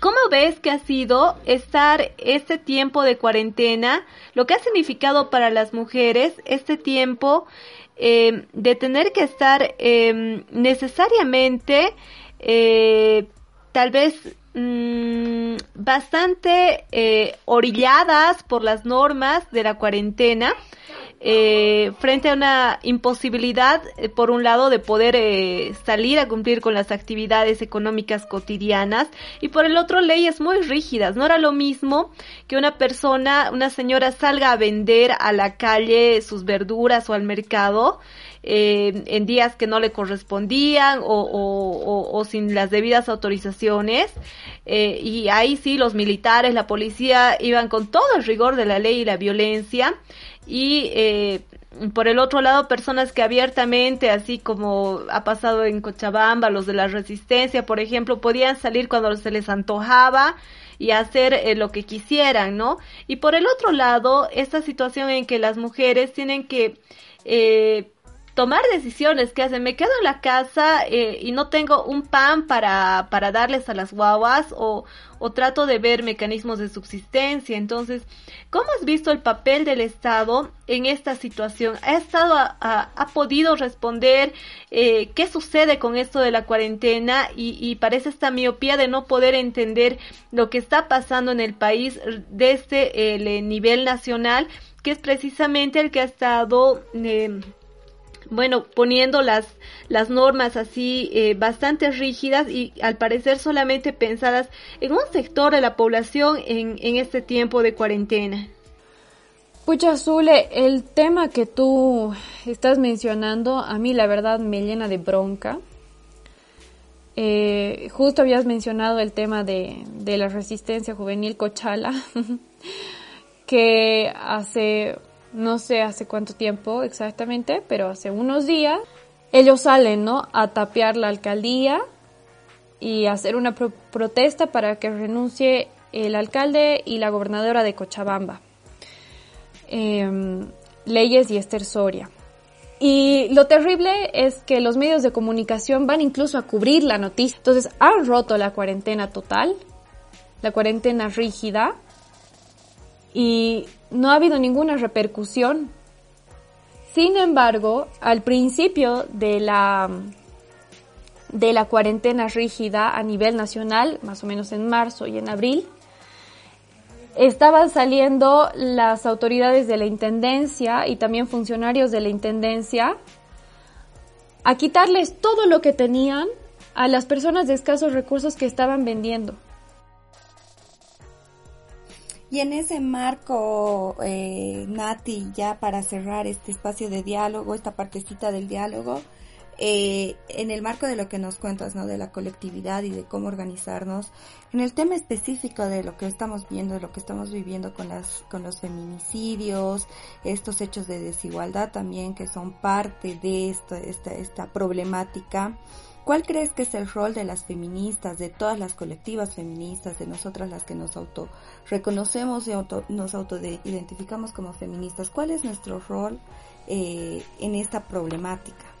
¿Cómo ves que ha sido estar este tiempo de cuarentena, lo que ha significado para las mujeres este tiempo eh, de tener que estar eh, necesariamente eh, tal vez mmm, bastante orilladas por las normas de la cuarentena? Eh, frente a una imposibilidad, eh, por un lado, de poder eh, salir a cumplir con las actividades económicas cotidianas y por el otro, leyes muy rígidas. No era lo mismo que una persona, una señora salga a vender a la calle sus verduras o al mercado eh, en días que no le correspondían o, o, sin las debidas autorizaciones. Eh, y ahí sí los militares, la policía iban con todo el rigor de la ley y la violencia y eh, por el otro lado personas que abiertamente, así como ha pasado en Cochabamba, los de la resistencia, por ejemplo, podían salir cuando se les antojaba y hacer eh, lo que quisieran, ¿no? Y por el otro lado, esta situación en que las mujeres tienen que eh, tomar decisiones que hacen, me quedo en la casa eh, y no tengo un pan para, para darles a las guaguas o, o trato de ver mecanismos de subsistencia. Entonces, ¿cómo has visto el papel del Estado en esta situación? ¿Ha Estado ha podido responder eh, qué sucede con esto de la cuarentena y, y, parece esta miopía de no poder entender lo que está pasando en el país desde el eh, nivel nacional, que es precisamente el que ha estado eh, bueno, poniendo las, las normas así eh, bastante rígidas y al parecer solamente pensadas en un sector de la población en, en este tiempo de cuarentena. Pucha Zule, el tema que tú estás mencionando a mí la verdad me llena de bronca. Eh, justo habías mencionado el tema de, de la resistencia juvenil Cochala, *laughs* que hace no sé hace cuánto tiempo exactamente, pero hace unos días, ellos salen, ¿no? A tapear la alcaldía y hacer una protesta para que renuncie el alcalde y la gobernadora de Cochabamba, em, Leyes y Esther Soria. Y lo terrible es que los medios de comunicación van incluso a cubrir la noticia. Entonces han roto la cuarentena total, la cuarentena rígida, y no ha habido ninguna repercusión. Sin embargo, al principio de la, de la cuarentena rígida a nivel nacional, más o menos en marzo y en abril, estaban saliendo las autoridades de la Intendencia y también funcionarios de la Intendencia a quitarles todo lo que tenían a las personas de escasos recursos que estaban vendiendo. Y en ese marco, eh, Nati, ya para cerrar este espacio de diálogo, esta partecita del diálogo, eh, en el marco de lo que nos cuentas, ¿no? De la colectividad y de cómo organizarnos, en el tema específico de lo que estamos viendo, de lo que estamos viviendo con las, con los feminicidios, estos hechos de desigualdad también que son parte de esta, esta, esta problemática, ¿Cuál crees que es el rol de las feministas, de todas las colectivas feministas, de nosotras las que nos auto reconocemos y auto, nos autoidentificamos como feministas? ¿Cuál es nuestro rol eh, en esta problemática?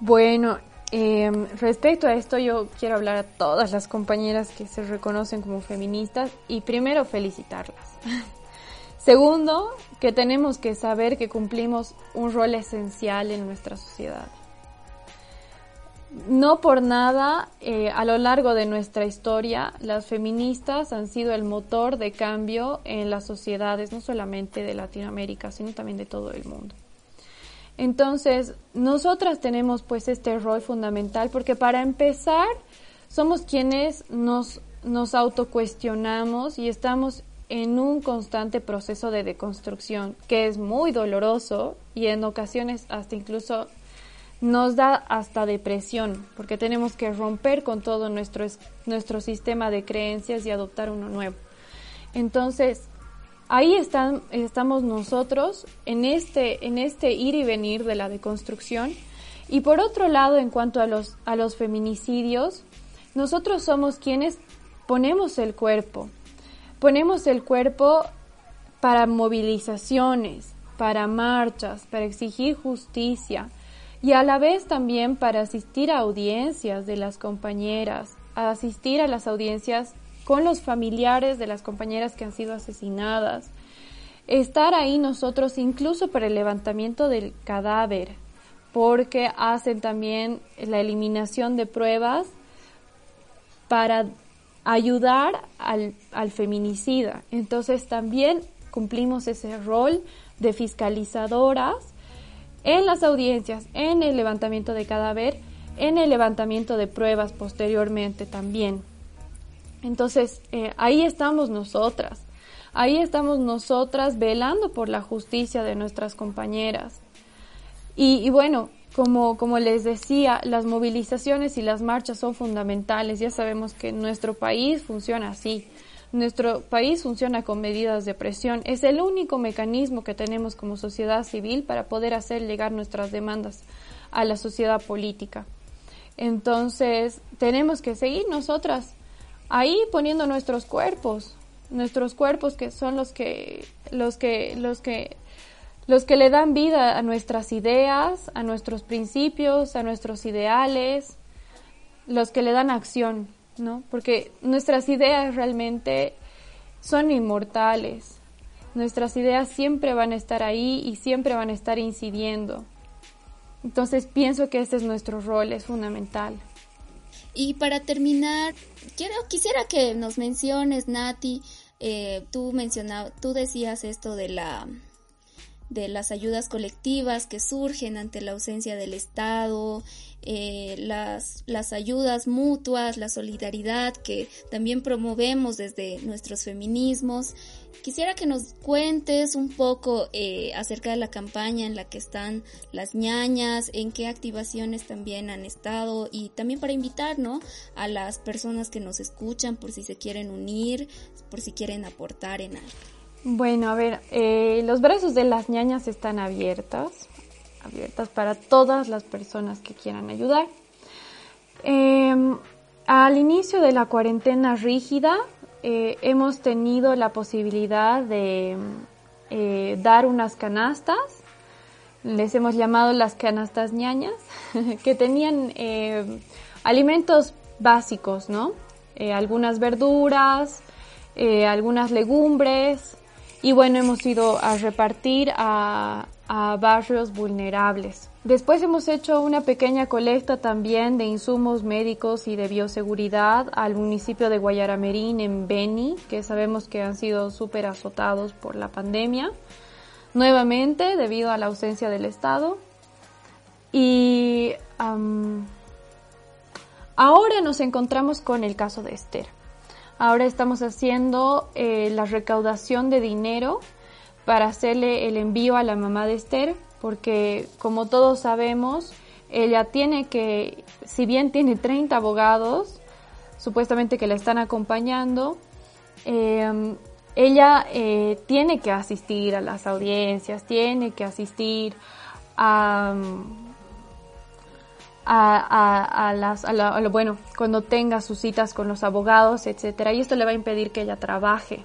Bueno, eh, respecto a esto yo quiero hablar a todas las compañeras que se reconocen como feministas y primero felicitarlas. *laughs* Segundo, que tenemos que saber que cumplimos un rol esencial en nuestra sociedad no por nada, eh, a lo largo de nuestra historia, las feministas han sido el motor de cambio en las sociedades, no solamente de Latinoamérica, sino también de todo el mundo. Entonces, nosotras tenemos pues este rol fundamental porque para empezar, somos quienes nos, nos autocuestionamos y estamos en un constante proceso de deconstrucción que es muy doloroso y en ocasiones hasta incluso nos da hasta depresión, porque tenemos que romper con todo nuestro, nuestro sistema de creencias y adoptar uno nuevo. Entonces, ahí estamos nosotros en este, en este ir y venir de la deconstrucción. Y por otro lado, en cuanto a los, a los feminicidios, nosotros somos quienes ponemos el cuerpo. Ponemos el cuerpo para movilizaciones, para marchas, para exigir justicia y a la vez también para asistir a audiencias de las compañeras, a asistir a las audiencias con los familiares de las compañeras que han sido asesinadas. Estar ahí nosotros incluso para el levantamiento del cadáver, porque hacen también la eliminación de pruebas para ayudar al, al feminicida. Entonces también cumplimos ese rol de fiscalizadoras en las audiencias, en el levantamiento de cadáver, en el levantamiento de pruebas posteriormente también. Entonces, eh, ahí estamos nosotras, ahí estamos nosotras velando por la justicia de nuestras compañeras. Y, y bueno, como, como les decía, las movilizaciones y las marchas son fundamentales. Ya sabemos que nuestro país funciona así. Nuestro país funciona con medidas de presión. Es el único mecanismo que tenemos como sociedad civil para poder hacer llegar nuestras demandas a la sociedad política. Entonces, tenemos que seguir nosotras ahí poniendo nuestros cuerpos, nuestros cuerpos que son los que los que los que los que le dan vida a nuestras ideas, a nuestros principios, a nuestros ideales, los que le dan acción. ¿no? Porque nuestras ideas realmente son inmortales. Nuestras ideas siempre van a estar ahí y siempre van a estar incidiendo. Entonces pienso que este es nuestro rol, es fundamental. Y para terminar, quiero, quisiera que nos menciones, Nati, eh, tú mencionabas, tú decías esto de la de las ayudas colectivas que surgen ante la ausencia del Estado, eh, las, las ayudas mutuas, la solidaridad que también promovemos desde nuestros feminismos. Quisiera que nos cuentes un poco eh, acerca de la campaña en la que están las ñañas, en qué activaciones también han estado y también para invitar a las personas que nos escuchan por si se quieren unir, por si quieren aportar en algo. Bueno, a ver, eh, los brazos de las ñañas están abiertas, abiertas para todas las personas que quieran ayudar. Em, al inicio de la cuarentena rígida, eh, hemos tenido la posibilidad de eh, dar unas canastas, les hemos llamado las canastas ñañas, *laughs* que tenían alimentos básicos, ¿no? algunas verduras, algunas legumbres, y bueno, hemos ido a repartir a, barrios vulnerables. Después hemos hecho una pequeña colecta también de insumos médicos y de bioseguridad al municipio de Guayaramerín en Beni, que sabemos que han sido súper azotados por la pandemia, nuevamente debido a la ausencia del Estado. Y ahora nos encontramos con el caso de Esther. Ahora estamos haciendo eh, la recaudación de dinero para hacerle el envío a la mamá de Esther, porque como todos sabemos, ella tiene que, si bien tiene 30 abogados, supuestamente que la están acompañando, em, ella eh, tiene que asistir a las audiencias, tiene que asistir a a, las, a, lo, bueno, cuando tenga sus citas con los abogados, etcétera, y esto le va a impedir que ella trabaje.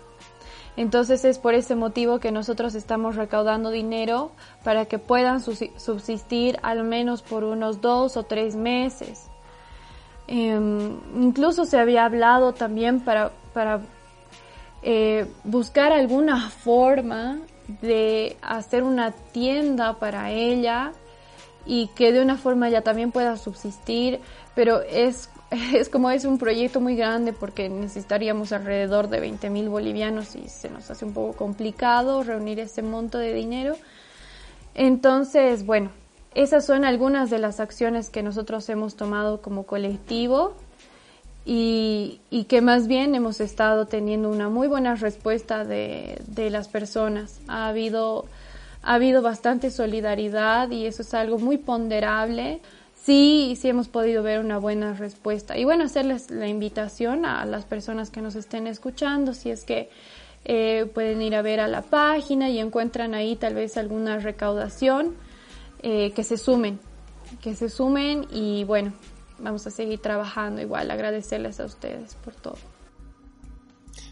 Entonces es por ese motivo que nosotros estamos recaudando dinero para que puedan subsistir al menos por unos dos o tres meses. Em, incluso se había hablado también para, para eh, buscar alguna forma de hacer una tienda para ella y que de una forma ya también pueda subsistir, pero es, *laughs* es como es un proyecto muy grande porque necesitaríamos alrededor de 20 mil bolivianos y se nos hace un poco complicado reunir ese monto de dinero. Entonces, bueno, esas son algunas de las acciones que nosotros hemos tomado como colectivo y, y, que más bien hemos estado teniendo una muy buena respuesta de, de las personas. Ha habido ha habido bastante solidaridad y eso es algo muy ponderable. Sí, sí hemos podido ver una buena respuesta. Y bueno, hacerles la invitación a las personas que nos estén escuchando, si es que eh, pueden ir a ver a la página y encuentran ahí tal vez alguna recaudación eh, que se sumen, que se sumen y bueno, vamos a seguir trabajando igual, agradecerles a ustedes por todo.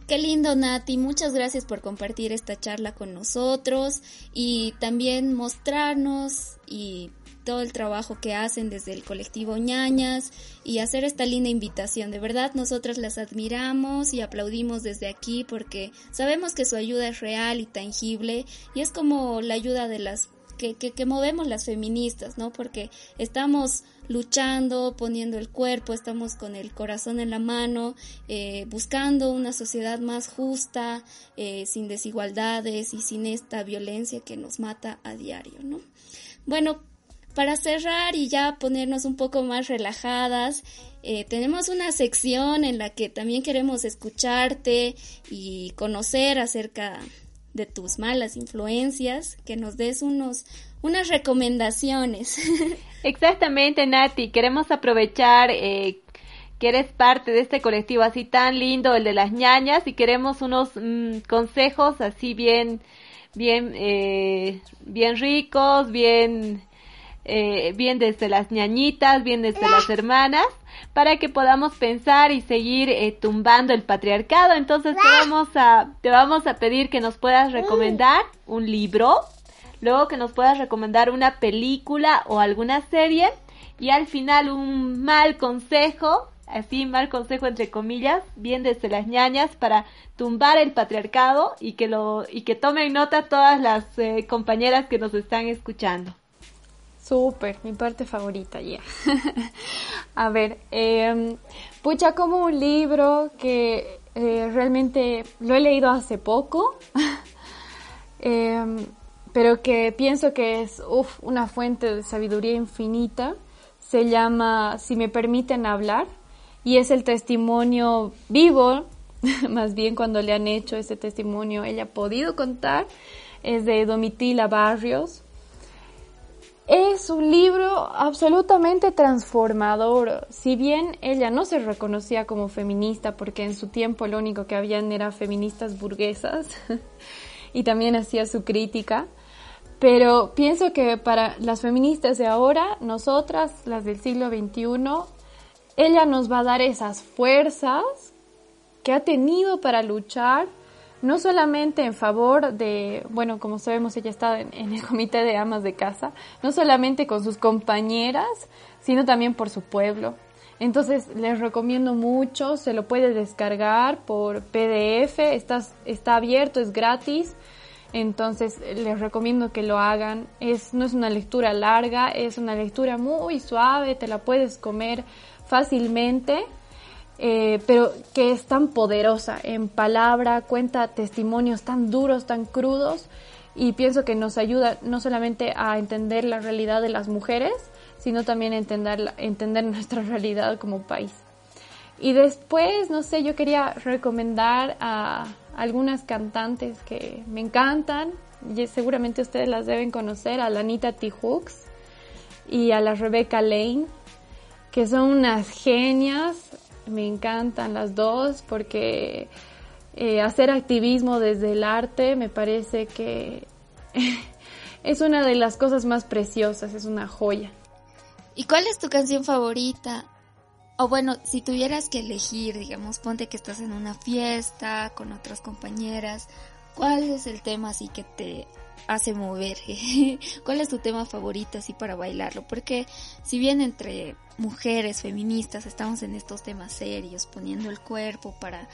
Qué lindo, Nati. Muchas gracias por compartir esta charla con nosotros y también mostrarnos y todo el trabajo que hacen desde el colectivo ñañas y hacer esta linda invitación. De verdad, nosotras las admiramos y aplaudimos desde aquí porque sabemos que su ayuda es real y tangible y es como la ayuda de las que, que, movemos las feministas, ¿no? Porque estamos luchando, poniendo el cuerpo, estamos con el corazón en la mano, eh, buscando una sociedad más justa, eh, sin desigualdades y sin esta violencia que nos mata a diario, ¿no? Bueno, para cerrar y ya ponernos un poco más relajadas, eh, tenemos una sección en la que también queremos escucharte y conocer acerca de tus malas influencias, que nos des unos unas recomendaciones. *laughs* Exactamente, Nati. Queremos aprovechar eh, que eres parte de este colectivo así tan lindo, el de las ñañas, y queremos unos mm, consejos así bien, bien, eh, bien ricos, bien eh, bien desde las ñañitas, bien desde las hermanas, para que podamos pensar y seguir eh, tumbando el patriarcado. Entonces te vamos a, te vamos a pedir que nos puedas recomendar un libro, luego que nos puedas recomendar una película o alguna serie y al final un mal consejo, así mal consejo entre comillas, bien desde las ñañas para tumbar el patriarcado y que lo y que tomen nota todas las eh, compañeras que nos están escuchando. Súper, mi parte favorita ya. *laughs* a ver, eh, pucha, como un libro que eh, realmente lo he leído hace poco, *laughs* em, pero que pienso que es una fuente de sabiduría infinita. Se llama Si me permiten hablar y es el testimonio vivo, *laughs* más bien cuando le han hecho ese testimonio, ella ha podido contar, es de Domitila Barrios es un libro absolutamente transformador. Si bien ella no se reconocía como feminista, porque en su tiempo lo único que habían era feministas burguesas, *laughs* y también hacía su crítica, pero pienso que para las feministas de ahora, nosotras, las del siglo XXI, ella nos va a dar esas fuerzas que ha tenido para luchar no solamente en favor de, bueno, como sabemos, ella está en, el *laughs* comité de amas de casa, no solamente con sus compañeras, sino también por su pueblo. Entonces les recomiendo mucho, se lo puede descargar por PDF, está, está abierto, es gratis. Entonces les recomiendo que lo hagan. Es, no es una lectura larga, es una lectura muy suave, te la puedes comer fácilmente eh, pero que es tan poderosa en palabra, cuenta testimonios tan duros, tan crudos, y pienso que nos ayuda no solamente a entender la realidad de las mujeres, sino también a entender, entender *laughs* nuestra realidad como país. Y después, no sé, yo quería recomendar a algunas cantantes que me encantan, y seguramente ustedes las deben conocer, a la Anita T. Hooks y a la Rebecca Lane, que son unas genias, me encantan las dos porque eh, hacer activismo desde el arte me parece que *laughs* es una de las cosas más preciosas, es una joya. ¿Y cuál es tu canción favorita? O bueno, si tuvieras que elegir, digamos, ponte que estás en una fiesta con otras compañeras, ¿cuál es el tema así que te hace mover? *laughs* ¿Cuál es tu tema favorito así para bailarlo? Porque si bien entre mujeres feministas estamos en estos temas serios, poniendo el cuerpo para,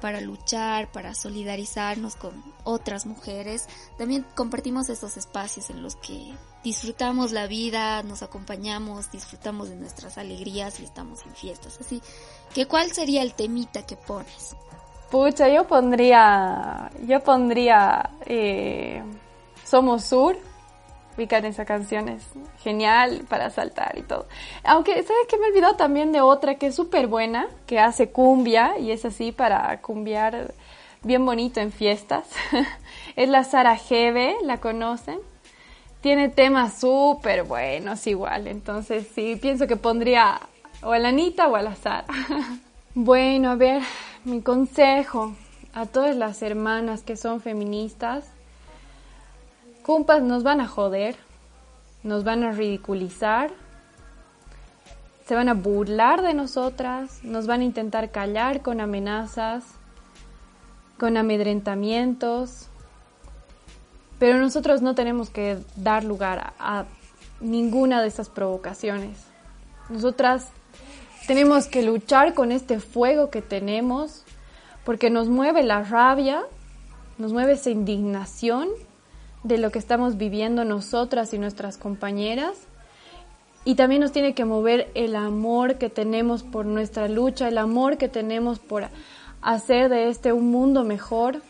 para luchar, para solidarizarnos con otras mujeres, también compartimos estos espacios en los que disfrutamos la vida, nos acompañamos, disfrutamos de nuestras alegrías y estamos en fiestas. Así que, ¿cuál sería el temita que pones? Pucha, yo pondría, yo pondría eh, Somos Sur ubican esa canción, es genial para saltar y todo. Aunque, ¿sabes que Me olvidó también de otra que es súper buena, que hace cumbia y es así para cumbiar bien bonito en fiestas. *laughs* es la Sara Jeve, ¿la conocen? Tiene temas súper buenos igual, entonces sí, pienso que pondría o a la Anita o a la Sara. *laughs* bueno, a ver, mi consejo. a todas las hermanas que son feministas, compas nos van a joder, nos van a ridiculizar, se van a burlar de nosotras, nos van a intentar callar con amenazas, con amedrentamientos, pero nosotros no tenemos que dar lugar a, ninguna de esas provocaciones. Nosotras tenemos que luchar con este fuego que tenemos porque nos mueve la rabia, nos mueve esa indignación de lo que estamos viviendo nosotras y nuestras compañeras. Y también nos tiene que mover el amor que tenemos por nuestra lucha, el amor que tenemos por hacer de este un mundo mejor.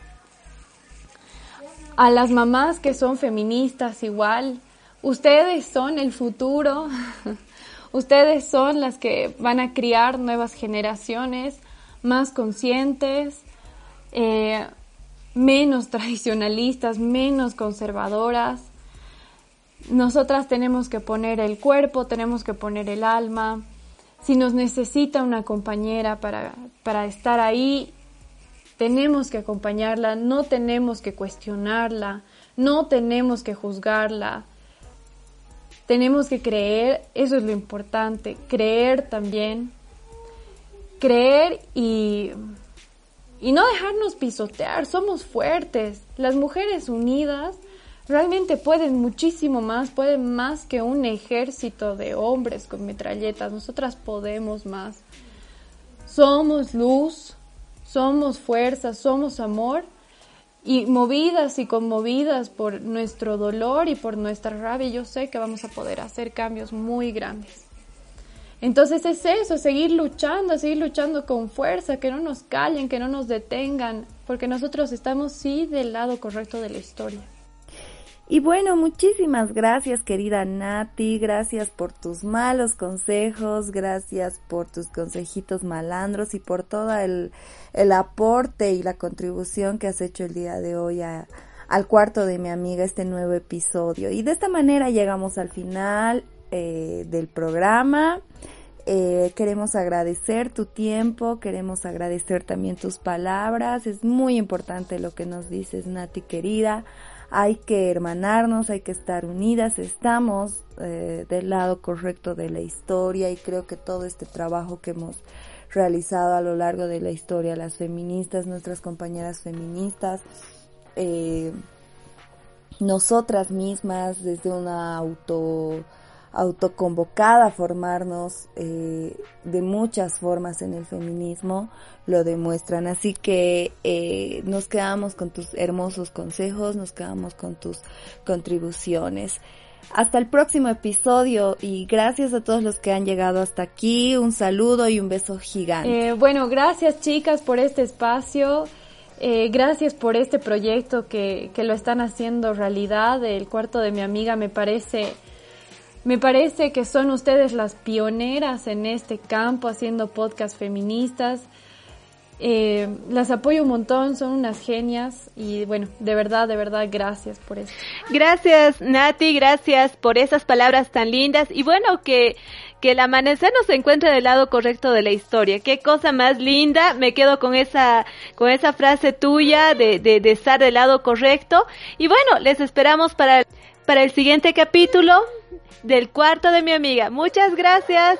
A las mamás que son feministas igual, ustedes son el futuro, *laughs* ustedes son las que van a criar nuevas generaciones más conscientes, eh, menos tradicionalistas, menos conservadoras. Nosotras tenemos que poner el cuerpo, tenemos que poner el alma. Si nos necesita una compañera para, para estar ahí, tenemos que acompañarla, no tenemos que cuestionarla, no tenemos que juzgarla. Tenemos que creer, eso es lo importante, creer también, creer y y no dejarnos pisotear, somos fuertes. Las mujeres unidas realmente pueden muchísimo más, pueden más que un ejército de hombres con metralletas. Nosotras podemos más. Somos luz, somos fuerza, somos amor y movidas y conmovidas por nuestro dolor y por nuestra rabia, yo sé que vamos a poder hacer cambios muy grandes. Entonces es eso, seguir luchando, seguir luchando con fuerza, que no nos callen, que no nos detengan, porque nosotros estamos sí del lado correcto de la historia. Y bueno, muchísimas gracias querida Nati, gracias por tus malos consejos, gracias por tus consejitos malandros y por todo el, aporte y la contribución que has hecho el día de hoy al cuarto de mi amiga, este nuevo episodio. Y de esta manera llegamos al final eh, del programa. Eh, queremos agradecer tu tiempo, queremos agradecer también tus palabras. Es muy importante lo que nos dices, Nati querida. Hay que hermanarnos, hay que estar unidas. Estamos eh, del lado correcto de la historia y creo que todo este trabajo que hemos realizado a lo largo de la historia, las feministas, nuestras compañeras feministas, nosotras mismas desde una auto autoconvocada a formarnos eh, de muchas formas en el feminismo lo demuestran. Así que eh, nos quedamos con tus hermosos consejos, nos quedamos con tus contribuciones. Hasta el próximo episodio y gracias a todos los que han llegado hasta aquí. Un saludo y un beso gigante. Eh, bueno, gracias chicas por este espacio. gracias por este proyecto que, que lo están haciendo realidad. El cuarto de mi amiga me parece me parece que son ustedes las pioneras en este campo haciendo podcasts feministas. Eh, las apoyo un montón, son unas genias y bueno, de verdad, de verdad, gracias por eso. Gracias Nati, gracias por esas palabras tan lindas y bueno, que, que el amanecer nos encuentre del lado correcto de la historia. Qué cosa más linda, me quedo con esa, con esa frase tuya de, de, de estar del lado correcto y bueno, les esperamos para, para el siguiente capítulo del cuarto de mi amiga. Muchas gracias.